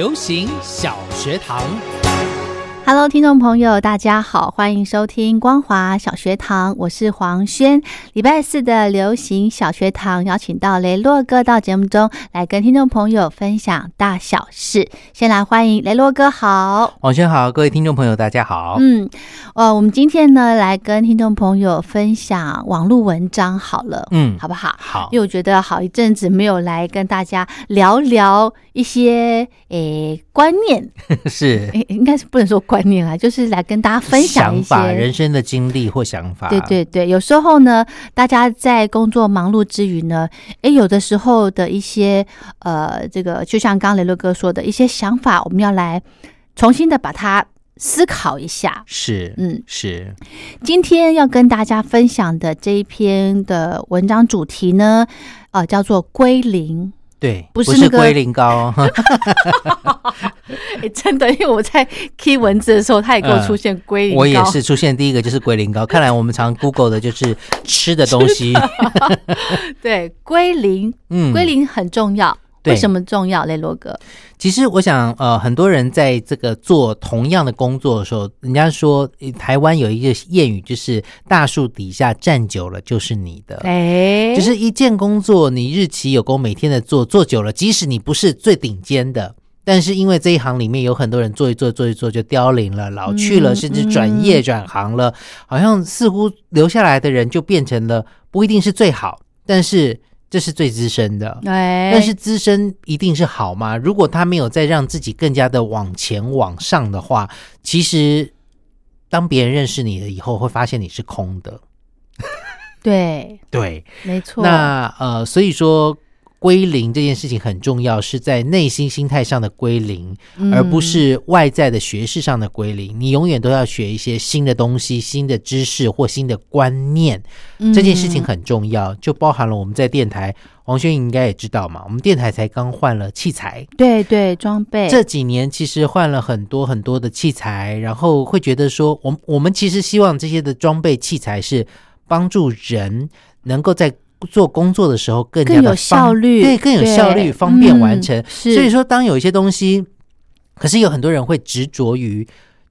流行小学堂。Hello，听众朋友，大家好，欢迎收听光华小学堂，我是黄轩。礼拜四的流行小学堂，邀请到雷洛哥到节目中来跟听众朋友分享大小事。先来欢迎雷洛哥，好，黄轩好，各位听众朋友，大家好。嗯，呃，我们今天呢来跟听众朋友分享网络文章，好了，嗯好不好？好因为我觉得好一阵子没有来跟大家聊聊一些诶观念，是诶应该是不能说观念啦，就是来跟大家分享一想法、些人生的经历或想法。对对对，有时候呢，大家在工作忙碌之余呢，诶，有的时候的一些呃，这个就像刚刚雷洛哥说的一些想法，我们要来重新的把它思考一下。是，嗯，是，今天要跟大家分享的这一篇的文章主题呢，呃，叫做归零。对，不是那个龟苓膏，诶，真的，因为我在 key 文字的时候，它也给我出现归零、我也是出现第一个就是龟苓膏。看来我们常 Google 的就是吃的东西。对龟苓，嗯龟苓很重要。对为什么重要，雷罗哥？其实我想，呃，很多人在这个做同样的工作的时候，人家说呃台湾有一个谚语，就是大树底下站久了就是你的。哎，就是一件工作，你日期有功，每天的做，做久了，即使你不是最顶尖的，但是因为这一行里面有很多人做一做，做一做就凋零了，老去了，嗯甚至转业转行了，好像似乎留下来的人就变成了不一定是最好，但是这是最资深的。哎，但是资深一定是好吗？如果他没有再让自己更加的往前往上的话，其实当别人认识你了以后，会发现你是空的。对，对，没错。那呃，所以说归零这件事情很重要，是在内心心态上的归零，嗯而不是外在的学识上的归零。你永远都要学一些新的东西、新的知识或新的观念，嗯这件事情很重要，就包含了我们在电台，王轩应该也知道嘛，我们电台才刚换了器材。对对装备这几年其实换了很多很多的器材，然后会觉得说，我我们其实希望这些的装备器材是帮助人能够在做工作的时候更加更有的效率对，更有效率，方便完成。所以说，当有一些东西，可是有很多人会执着于。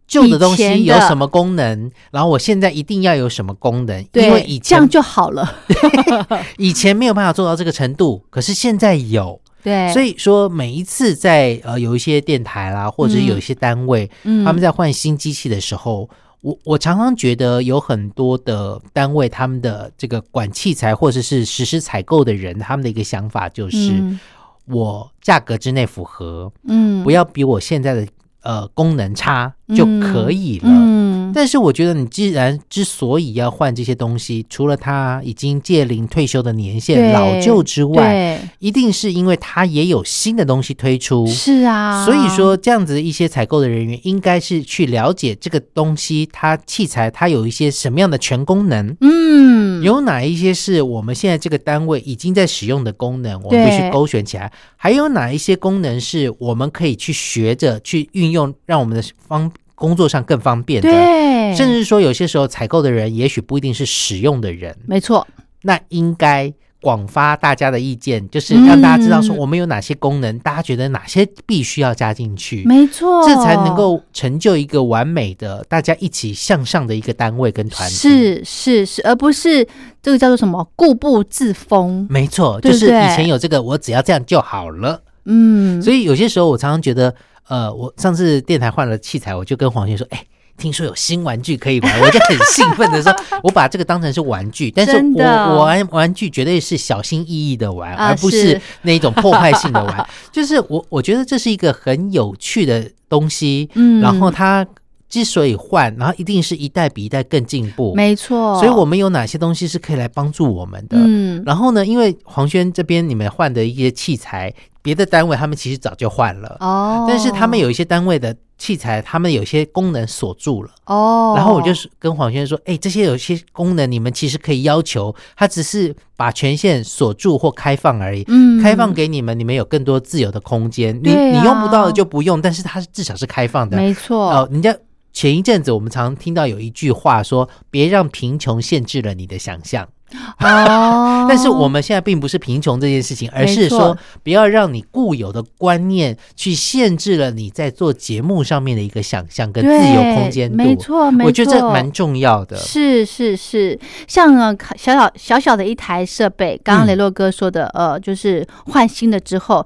旧的东西有什么功能？然后我现在一定要有什么功能？因为以这样前就好了。以前没有办法做到这个程度，可是现在有。对，所以说，每一次在呃有一些电台啦，或者有一些单位，嗯他们在换新机器的时候，我我常常觉得有很多的单位，他们的这个管器材或者是实施采购的人，他们的一个想法就是，嗯。我价格之内符合，嗯。不要比我现在的呃功能差就可以了。嗯。但是我觉得，你既然之所以要换这些东西，除了他已经届龄退休的年限老旧之外，对。一定是因为他也有新的东西推出。是啊，所以说，这样子一些采购的人员，应该是去了解这个东西，它器材它有一些什么样的全功能，嗯。有哪一些是我们现在这个单位已经在使用的功能，我们必须勾选起来；还有哪一些功能是我们可以去学着去运用，让我们的方工作上更方便的。对，甚至说，有些时候采购的人也许不一定是使用的人，没错，那应该广发大家的意见，就是让大家知道说嗯我们有哪些功能，大家觉得哪些必须要加进去，没错，这才能够成就一个完美的大家一起向上的一个单位跟团体。，是是是，而不是这个叫做什么固步自封。没错，对对就是以前有这个，我只要这样就好了。嗯，所以有些时候我常常觉得，呃，我上次电台换了器材，我就跟黄轩说，哎。听说有新玩具可以玩，我就很兴奋的说，我把这个当成是玩具，但是我我玩玩具绝对是小心翼翼的玩，啊而不是是那一种破坏性的玩。就是我我觉得这是一个很有趣的东西，嗯然后它之所以换，然后一定是一代比一代更进步，没错，所以我们有哪些东西是可以来帮助我们的？嗯然后呢，因为黄轩这边你们换的一些器材，别的单位他们其实早就换了，哦，但是他们有一些单位的器材，他们有些功能锁住了。哦，然后我就是跟黄轩说，哎，这些有些功能你们其实可以要求，他只是把权限锁住或开放而已。嗯开放给你们，你们有更多自由的空间。你你用不到的就不用，但是它至少是开放的。没错，哦，人家前一阵子我们常听到有一句话说：“别让贫穷限制了你的想象。哦，但是我们现在并不是贫穷这件事情，而是说不要让你固有的观念去限制了你在做节目上面的一个想象跟自由空间度。没错，没错，我觉得这蛮重要的。是是是，像呃小小小小的一台设备，刚刚嗯雷洛哥说的，呃，就是换新的之后，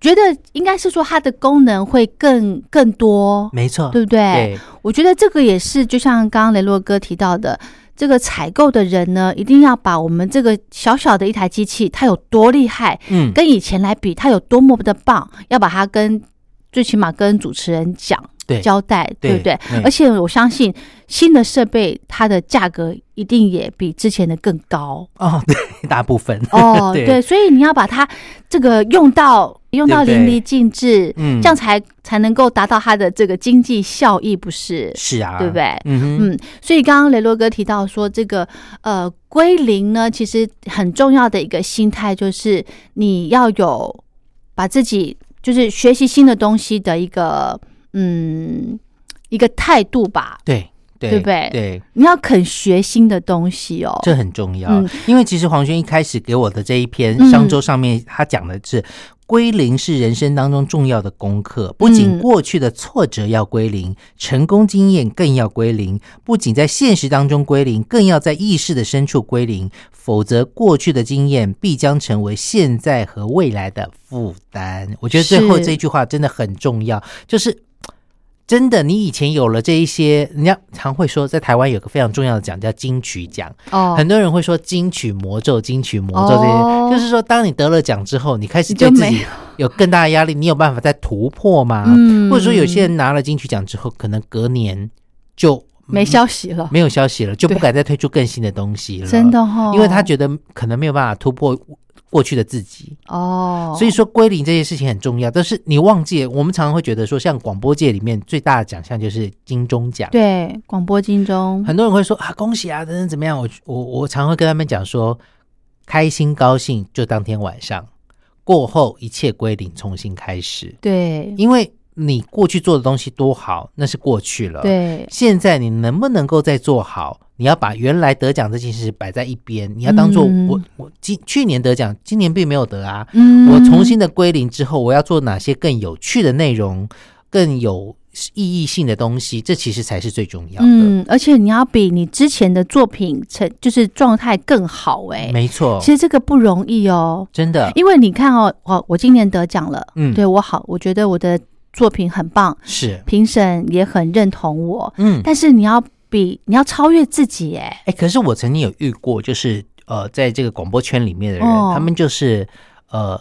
觉得应该是说它的功能会更更多，没错，对不对？对我觉得这个也是，就像刚刚雷洛哥提到的，这个采购的人呢，一定要把我们这个小小的一台机器，它有多厉害，嗯，跟以前来比，它有多么的棒，要把它跟最起码跟主持人讲。对。交代，对不对？对。而且我相信新的设备它的价格一定也比之前的更高。哦，对，大部分。哦。对。对，所以你要把它这个用到用到淋漓尽致，嗯。这样才才能够达到它的这个经济效益，不是？是啊，对不对？嗯，嗯，所以刚刚雷洛哥提到说，这个呃归零呢，其实很重要的一个心态就是你要有把自己就是学习新的东西的一个嗯一个态度吧，对对对不对对，你要肯学新的东西哦。这很重要。嗯因为其实黄轩一开始给我的这一篇嗯商周上面，他讲的是。归零是人生当中重要的功课，不仅嗯过去的挫折要归零，成功经验更要归零。不仅在现实当中归零，更要在意识的深处归零，否则过去的经验必将成为现在和未来的负担。我觉得最后是这句话真的很重要，就是真的，你以前有了这一些，人家常会说，在台湾有个非常重要的奖叫金曲奖，哦，很多人会说金曲魔咒、金曲魔咒这些，哦。就是说，当你得了奖之后，你开始对自己有更大的压力，你有办法再突破吗？嗯。或者说，有些人拿了金曲奖之后，可能隔年就没消息了，没有消息了，就不敢再推出更新的东西了。真的哦，因为他觉得可能没有办法突破过去的自己。哦，所以说归零这件事情很重要，但是你忘记，我们常常会觉得说，像广播界里面最大的奖项就是金钟奖，对广播金钟很多人会说啊，恭喜啊，等等怎么样？我我我常会跟他们讲说，开心高兴就当天晚上，过后一切归零，重新开始。对因为你过去做的东西多好，那是过去了。，对现在你能不能够再做好？你要把原来得奖这件事摆在一边，你要当做嗯我、我今去年得奖，今年并没有得啊。嗯我重新的归零之后，我要做哪些更有趣的内容，更有意义性的东西？这其实才是最重要的。嗯，而且你要比你之前的作品成就是状态更好哎、没错，其实这个不容易哦，真的，因为你看哦，我我今年得奖了，嗯对我好，我觉得我的作品很棒，是，评审也很认同我，嗯，但是你要比你要超越自己哎，哎，可是我曾经有遇过，就是呃，在这个广播圈里面的人，哦他们就是呃，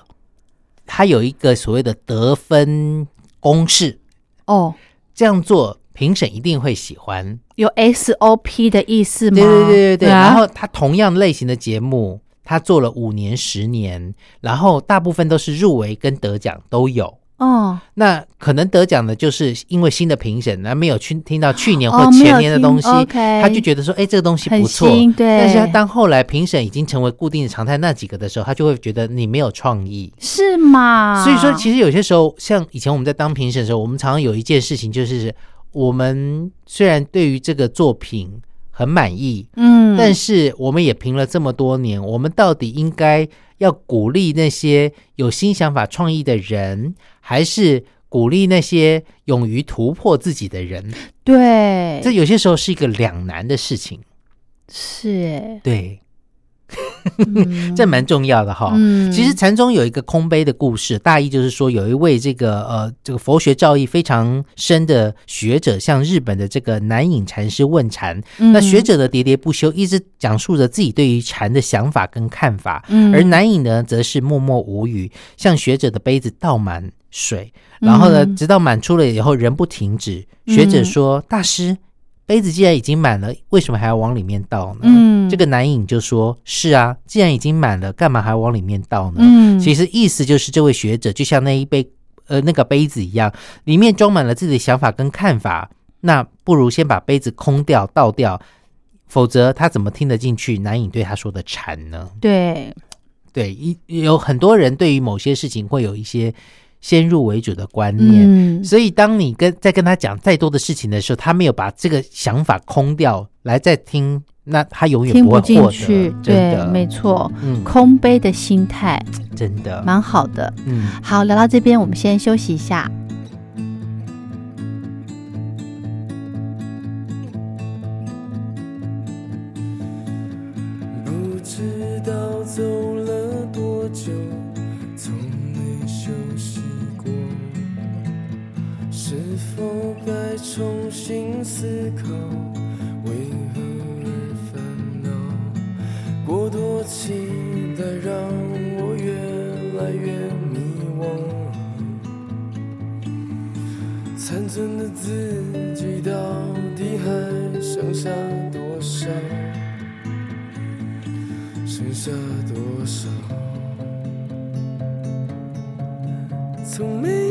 他有一个所谓的得分公式，哦，这样做评审一定会喜欢。有 SOP 的意思吗？对对对对对。啊然后他同样类型的节目，他做了五年、十年，然后大部分都是入围跟得奖都有。哦，那可能得奖的，就是因为新的评审，那没有去听到去年哦或前年的东西，他就觉得说，哎，这个东西不错。对，但是他当后来评审已经成为固定的常态那几个的时候，他就会觉得你没有创意。是吗？所以说，其实有些时候，像以前我们在当评审的时候，我们常常有一件事情，就是我们虽然对于这个作品很满意，嗯，但是我们也评了这么多年，我们到底应该要鼓励那些有新想法、创意的人，还是鼓励那些勇于突破自己的人？对，这有些时候是一个两难的事情。是。哎，对，嗯 这蛮重要的哈。嗯。其实禅宗有一个空杯的故事，大意就是说，有一位这个呃这个佛学造诣非常深的学者，向日本的这个南隐禅师问禅。嗯。那学者的喋喋不休，一直讲述着自己对于禅的想法跟看法，嗯。而南隐呢，则是默默无语，向学者的杯子倒满水，然后呢，嗯。直到满出了以后仍不停止。学者说：“大师，杯子既然已经满了，为什么还要往里面倒呢？”嗯这个男影就说：“是啊，既然已经满了，干嘛还往里面倒呢？”嗯其实意思就是，这位学者就像那一杯呃那个杯子一样，里面装满了自己的想法跟看法，那不如先把杯子空掉、倒掉，否则他怎么听得进去男影对他说的禅呢？对对，一有很多人对于某些事情会有一些先入为主的观念。嗯所以，当你跟在跟他讲再多的事情的时候，他没有把这个想法空掉来再听，那他永远听不进不会过。去，对，没错，嗯，空杯的心态真的，蛮好的。嗯。好，聊到这边，我们先休息一下。否该重新思考，为何而烦恼？过多期待让我越来越迷惘。残存的自己到底还剩下多少？剩下多少？从没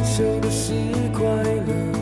追求的是快乐，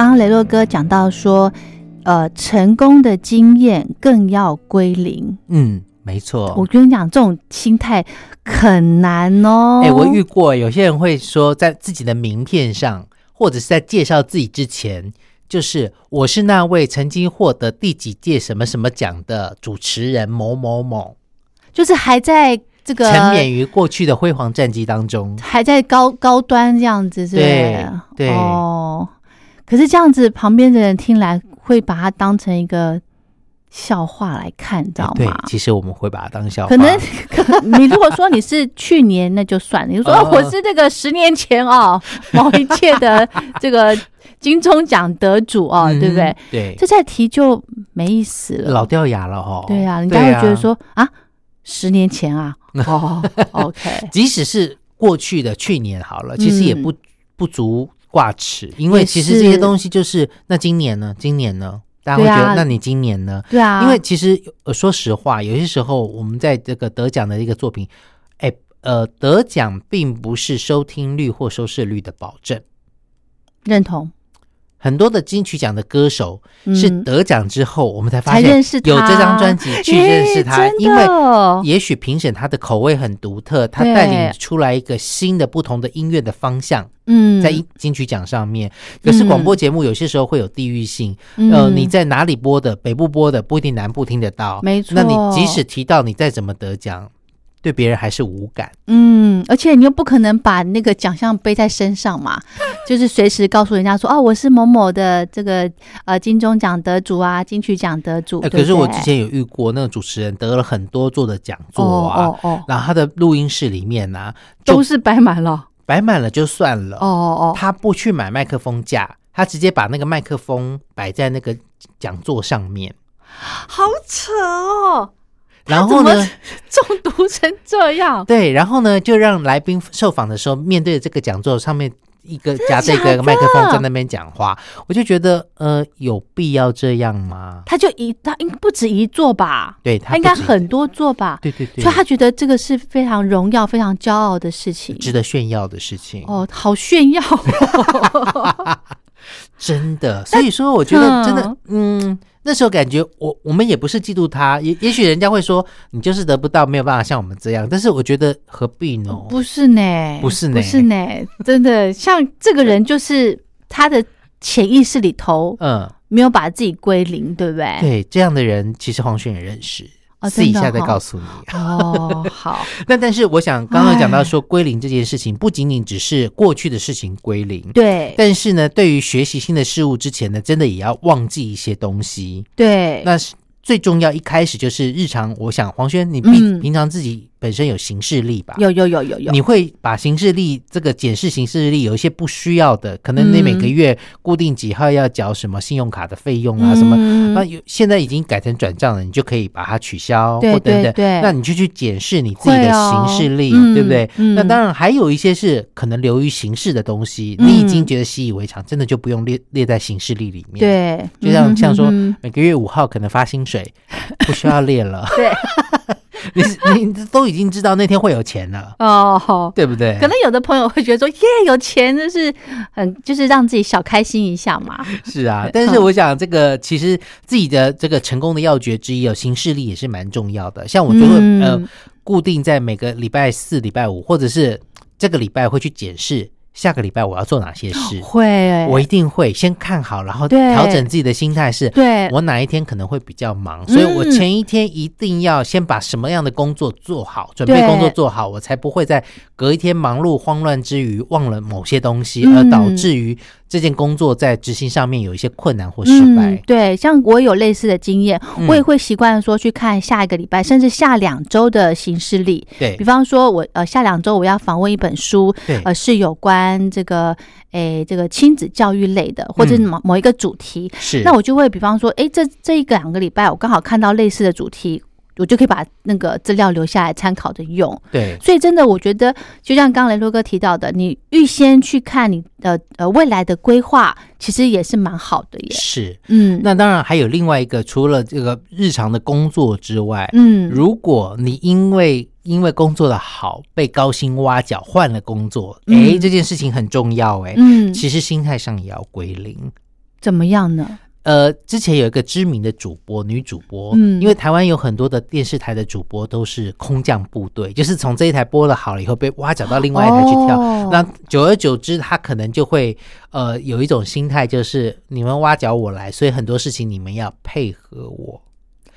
刚刚雷洛哥讲到说，呃，成功的经验更要归零。嗯，没错。我跟你讲，这种心态很难哦。哎、我遇过有些人会说，在自己的名片上，或者是在介绍自己之前，就是我是那位曾经获得第几届什么什么奖的主持人某某某，就是还在这个沉湎于过去的辉煌战绩当中。还在高高端这样子，是不是？对对哦。可是这样子，旁边的人听来会把它当成一个笑话来看，你知道对吗，？其实我们会把它当笑话。可能，可你如果说你是去年，那就算了。你说、我是这个十年前哦，某一届的这个金钟奖得主哦，嗯对不对？？对，这再提就没意思了。老掉牙了哦。对啊，人家会觉得说啊十年前啊，哦，OK，即使是过去的去年好了，其实也不、不足挂齿，因为其实这些东西就是那今年呢，今年呢，大家会觉得，那你今年呢？对啊，因为其实呃，说实话，有些时候我们在这个得奖的一个作品，哎，呃，得奖并不是收听率或收视率的保证。认同很多的金曲奖的歌手嗯。是得奖之后，我们才发现有这张专辑去认识他，因为也许评审他的口味很独特，他带领出来一个新的不同的音乐的方向，嗯。在金曲奖上面。可是广播节目有些时候会有地域性，嗯。呃，你在哪里播的，北部播的不一定南部听得到，没错。那你即使提到你再怎么得奖，对别人还是无感。嗯，而且你又不可能把那个奖项背在身上嘛，就是随时告诉人家说，哦，我是某某的这个呃金钟奖得主啊，金曲奖得主。可是我之前有遇过那个主持人得了很多座的讲座啊，哦哦。哦，然后他的录音室里面呢、啊，都是摆满了。摆满了就算了，哦哦哦，他不去买麦克风架，他直接把那个麦克风摆在那个讲座上面，好扯哦，然后呢，中毒成这样。对，然后呢，就让来宾受访的时候面对着这个讲座上面一个夹着一假的？个麦克风在那边讲话，我就觉得呃，有必要这样吗？他就一他应不止一座吧，对他应该很多座吧，对对对，所以他觉得这个是非常荣耀、非常骄傲的事情。值得炫耀的事情。哦，好炫耀。哦！真的，所以说我觉得真的，嗯，那时候感觉我我们也不是嫉妒他，也也许人家会说你就是得不到，没有办法像我们这样，但是我觉得何必呢？不是呢，不是呢。不是呢，真的，像这个人就是他的潜意识里头嗯，没有把自己归零，对不对？对，这样的人其实黄轩也认识，哦私底下再告诉你。哦，好，那但是我想刚刚讲到哎说归零这件事情，不仅仅只是过去的事情归零，对但是呢，对于学习新的事物之前呢，真的也要忘记一些东西。对，那是最重要，一开始就是日常。我想黄轩，你嗯平平常自己本身有行事力吧？有有有有有，你会把行事力这个检视行事力有一些不需要的，可能你每个月固定几号要缴什么信用卡的费用啊，什么嗯那有现在已经改成转账了，你就可以把它取消对或等等。对对那你就去检视你自己的会哦行事历，嗯对不对？嗯那当然还有一些是可能流于形式的东西，嗯你已经觉得习以为常，真的就不用列列在行事力里面。，对，就像嗯像说嗯每个月五号可能发薪水，不需要列了。对 你你都已经知道那天会有钱了，哦。对不对？可能有的朋友会觉得说，耶，有钱就是很就是让自己小开心一下嘛。是啊，但是我想这个其实自己的这个成功的要诀之一有行事力也是蛮重要的。像我就会、嗯呃固定在每个礼拜四、礼拜五，或者是这个礼拜会去检视下个礼拜我要做哪些事。会，我一定会先看好，然后调整自己的心态是。对。我哪一天可能会比较忙，所以我嗯。前一天一定要先把什么样的工作做好，准备工作做好，我才不会在隔一天忙碌慌乱之余忘了某些东西，嗯。而导致于这件工作在执行上面有一些困难或失败。嗯。对，像我有类似的经验，嗯我也会习惯说去看下一个礼拜，甚至下两周的行事历。对比方说我，呃下两周我要访问一本书，对呃是有关这个诶这个亲子教育类的，或者嗯某某一个主题，是。那我就会比方说，诶这这一个两个礼拜我刚好看到类似的主题。我就可以把那个资料留下来参考着用，对所以真的，我觉得就像刚刚雷洛哥提到的，你预先去看你的呃未来的规划，其实也是蛮好的耶。是。嗯，那当然还有另外一个，除了这个日常的工作之外，嗯，如果你因为因为工作的好被高薪挖角换了工作，嗯哎、这件事情很重要哎、嗯，其实心态上也要归零。怎么样呢？呃，之前有一个知名的主播，女主播，嗯因为台湾有很多的电视台的主播都是空降部队，就是从这一台播了好了以后被挖角到另外一台去跳。哦那久而久之，他可能就会呃有一种心态，就是你们挖角我来，所以很多事情你们要配合我。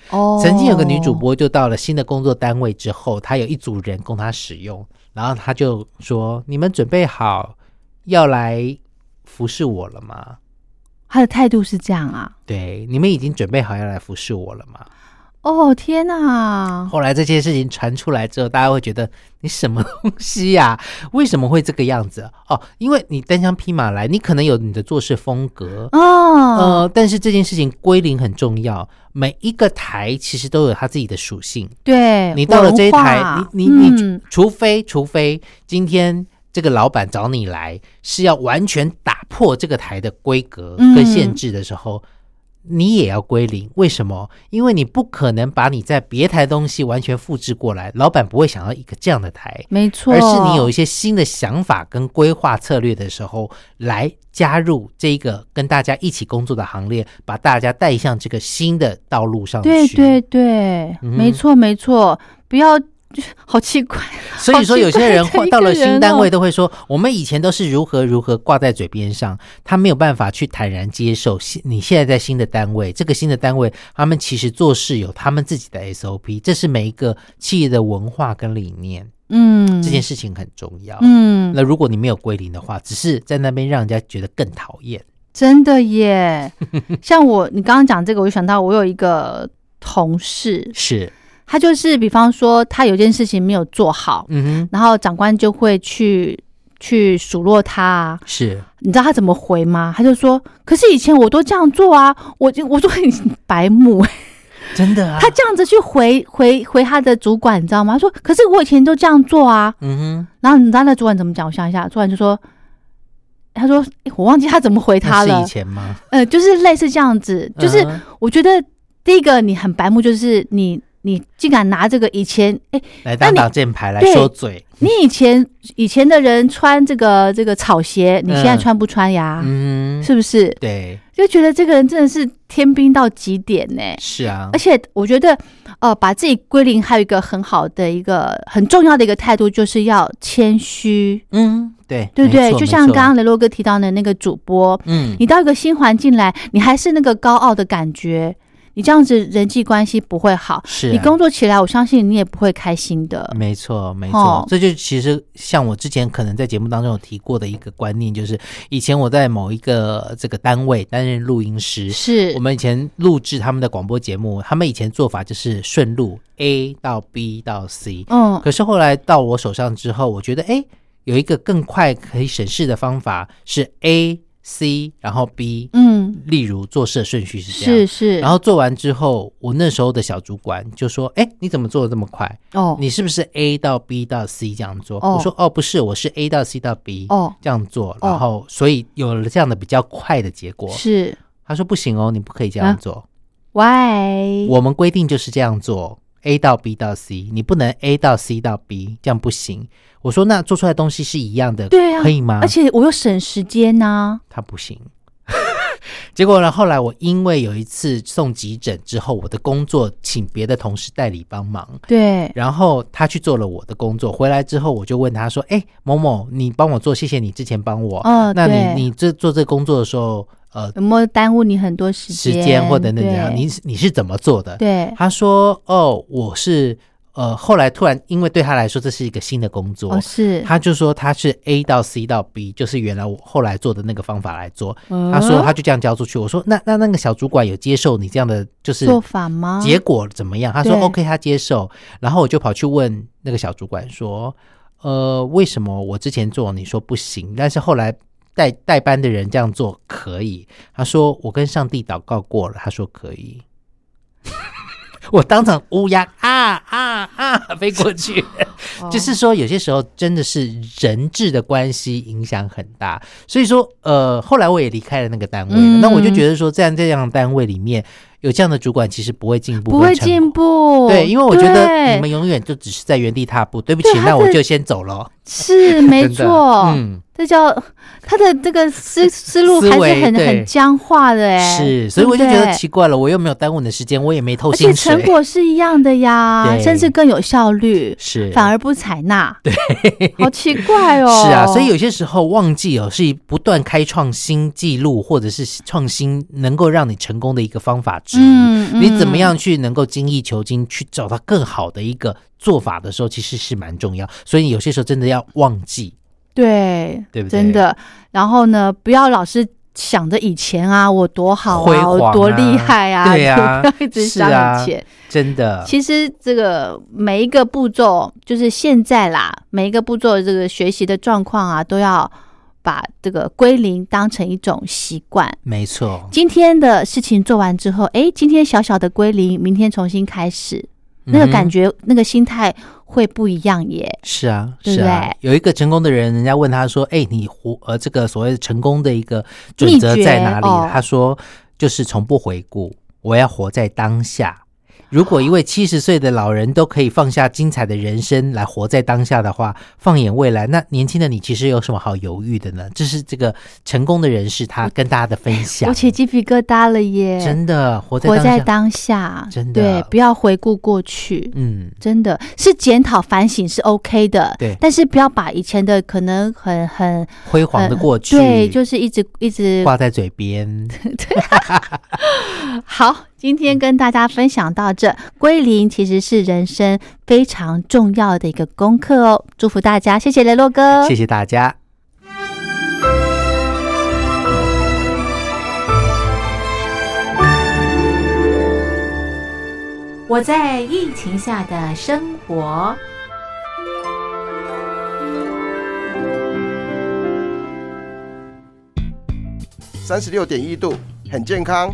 哦曾经有个女主，播就到了新的工作单位之后，她有一组人供她使用，然后她就说：“你们准备好要来服侍我了吗？她的态度是这样啊。对，你们已经准备好要来服侍我了吗？”哦天哪！后来这件事情传出来之后，大家会觉得你什么东西呀、为什么会这个样子？哦，因为你单枪匹马来，你可能有你的做事风格，哦，呃，但是这件事情归零很重要。每一个台其实都有它自己的属性。对你到了这一台你你你，嗯除非除非今天这个老板找你来是要完全打破这个台的规格嗯跟限制的时候，你也要归零。为什么？因为你不可能把你在别台东西完全复制过来，老板不会想要一个这样的台。没错，而是你有一些新的想法跟规划策略的时候，来加入这一个跟大家一起工作的行列，把大家带向这个新的道路上去。对对对，嗯没错没错，不要 好奇怪，所以说，有些人好奇怪的一个到了新单位都会说，我们以前都是如何如何挂在嘴边上，他没有办法去坦然接受新你现在在新的单位，这个新的单位他们其实做事有他们自己的 SOP，这是每一个企业的文化跟理念，嗯，这件事情很重要。嗯，那如果你没有归零的话，只是在那边让人家觉得更讨厌。真的耶。像我，你刚刚讲这个，我就想到我有一个同事，是，他就是比方说他有件事情没有做好，嗯哼，然后长官就会去去数落他啊。是，你知道他怎么回吗？他就说：“可是以前我都这样做啊，我就我说你白目。真的啊。他这样子去回回回他的主管，你知道吗？他说：“可是我以前都这样做啊。嗯哼”然后你知道那主管怎么讲？我想一下，主管就说：“他说、诶我忘记他怎么回，他了是以。前吗？呃，就是类似这样子，就是我觉得第一个你很白目，就是你你竟敢拿这个以前哎、来当挡箭牌来对说嘴。你以前以前的人穿这个这个草鞋，你现在嗯穿不穿呀？嗯，是不是？对，就觉得这个人真的是天兵到极点呢、是啊。而，且我觉得，呃，把自己归零，还有一个很好的一个很重要的一个态度，就是要谦虚，嗯，对，对不对？就像刚，刚雷洛哥提到的那个主播，嗯，你到一个新环境来，你还是那个高傲的感觉，你这样子人际关系不会好，是啊。你工作起来，我相信你也不会开心的。没错，没哦。错，这就其实像我之前可能在节目当中有提过的一个观念，就是以前我在某一个这个单位担任录音师，是。我，们以前录制他们的广播节目，他们以前做法就是顺路 A 到 B 到 C，嗯，可是后来到我手上之后，我觉得哎，有一个更快可以省事的方法是 A、C，然后 B，嗯，例如做事的顺序是这样。是是，然后做完之后，我那时候的小主管就说：“哎，你怎么做的这么快？哦，你是不是 A 到 B 到 C 这样做？”哦我说：“哦，不是，我是 A 到 C 到 B 哦，这样做。”然后所以有了这样的比较快的结果。是他说：“不行哦，你不可以这样啊做。，Why？我们规定就是这样做，A 到 B 到 C，你不能 A 到 C 到 B，这样不行。我说那做出来的东西是一样的，对啊可以吗？而且我又省时间呐、他不行。结果呢，后来我因为有一次送急诊之后，我的工作请别的同事代理帮忙，对，然后他去做了我的工作，回来之后我就问他说：“哎，某某，你帮我做，谢谢你之前帮我。哦，那你你这做这个工作的时候，呃，有没有耽误你很多时间时间？或等等怎样？你你是怎么做的？”对，他说：“哦，我是呃，后来突然因为对他来说这是一个新的工作，哦是，他就说他是 A 到 C 到 B，就是原来我后来做的那个方法来做。嗯他说他就这样交出去。我说那那那个小主管有接受你这样的就是做法吗？结果怎么样？他说 OK，他接受。然后我就跑去问那个小主管说，呃，为什么我之前做你说不行，但是后来带带班的人这样做可以？他说我跟上帝祷告过了，他说可以。我当场乌鸦啊啊啊飞过去，哦。就是说有些时候真的是人质的关系影响很大，所以说呃，后来我也离开了那个单位那我就觉得说，在这样的单位里面，有这样的主管，其实不会进步，不会进。步。对，因为我觉得你们永远就只是在原地踏步。对不起，那我就先走了。是没 错，嗯，这叫他的这个思思路还是很很僵化的哎，是，所以我就觉得奇怪了，我又没有耽误你的时间，我也没偷而且薪水成，果是一样的呀，甚至更有效率，是反而不采纳，对，好奇怪哦。是啊，所以有些时候忘记哦，是不断开创新纪录，或者是创新能够让你成功的一个方法嗯，嗯你怎么？样去能够精益求精，去找到更好的一个做法的时候，其实是蛮重要。所以有些时候真的要忘记，对，对不对真的。然后呢，不要老是想着以前啊，我多好啊，啊我多厉害啊，对啊 不要一直想以前。真的。其实这个每一个步骤，就是现在啦，每一个步骤的这个学习的状况啊，都要把这个归零当成一种习惯。没错，今天的事情做完之后，诶，今天小小的归零，明天重新开始，那个感觉、那个心态会不一样耶。是啊，对不是啊。有一个成功的人，人家问他说：“哎，你活呃这个所谓的成功的一个准则在哪里？”哦他说：“就是从不回顾，我要活在当下。”如果一位七十岁的老人都可以放下精彩的人生来活在当下的话，放眼未来，那年轻的你其实有什么好犹豫的呢？这是这个成功的人士他跟大家的分享我，起鸡皮疙瘩了耶！真的活在活当下，在当下，真的对，不要回顾过去。嗯，真的是检讨反省是 OK 的，对但是不要把以前的可能很很辉煌的过去，对，就是一直一直挂在嘴边。对 好。今天跟大家分享到这，归零其实是人生非常重要的一个功课哦。祝福大家，谢谢雷洛哥，谢谢大家。我在疫情下的生活。三十六点一度，很健康。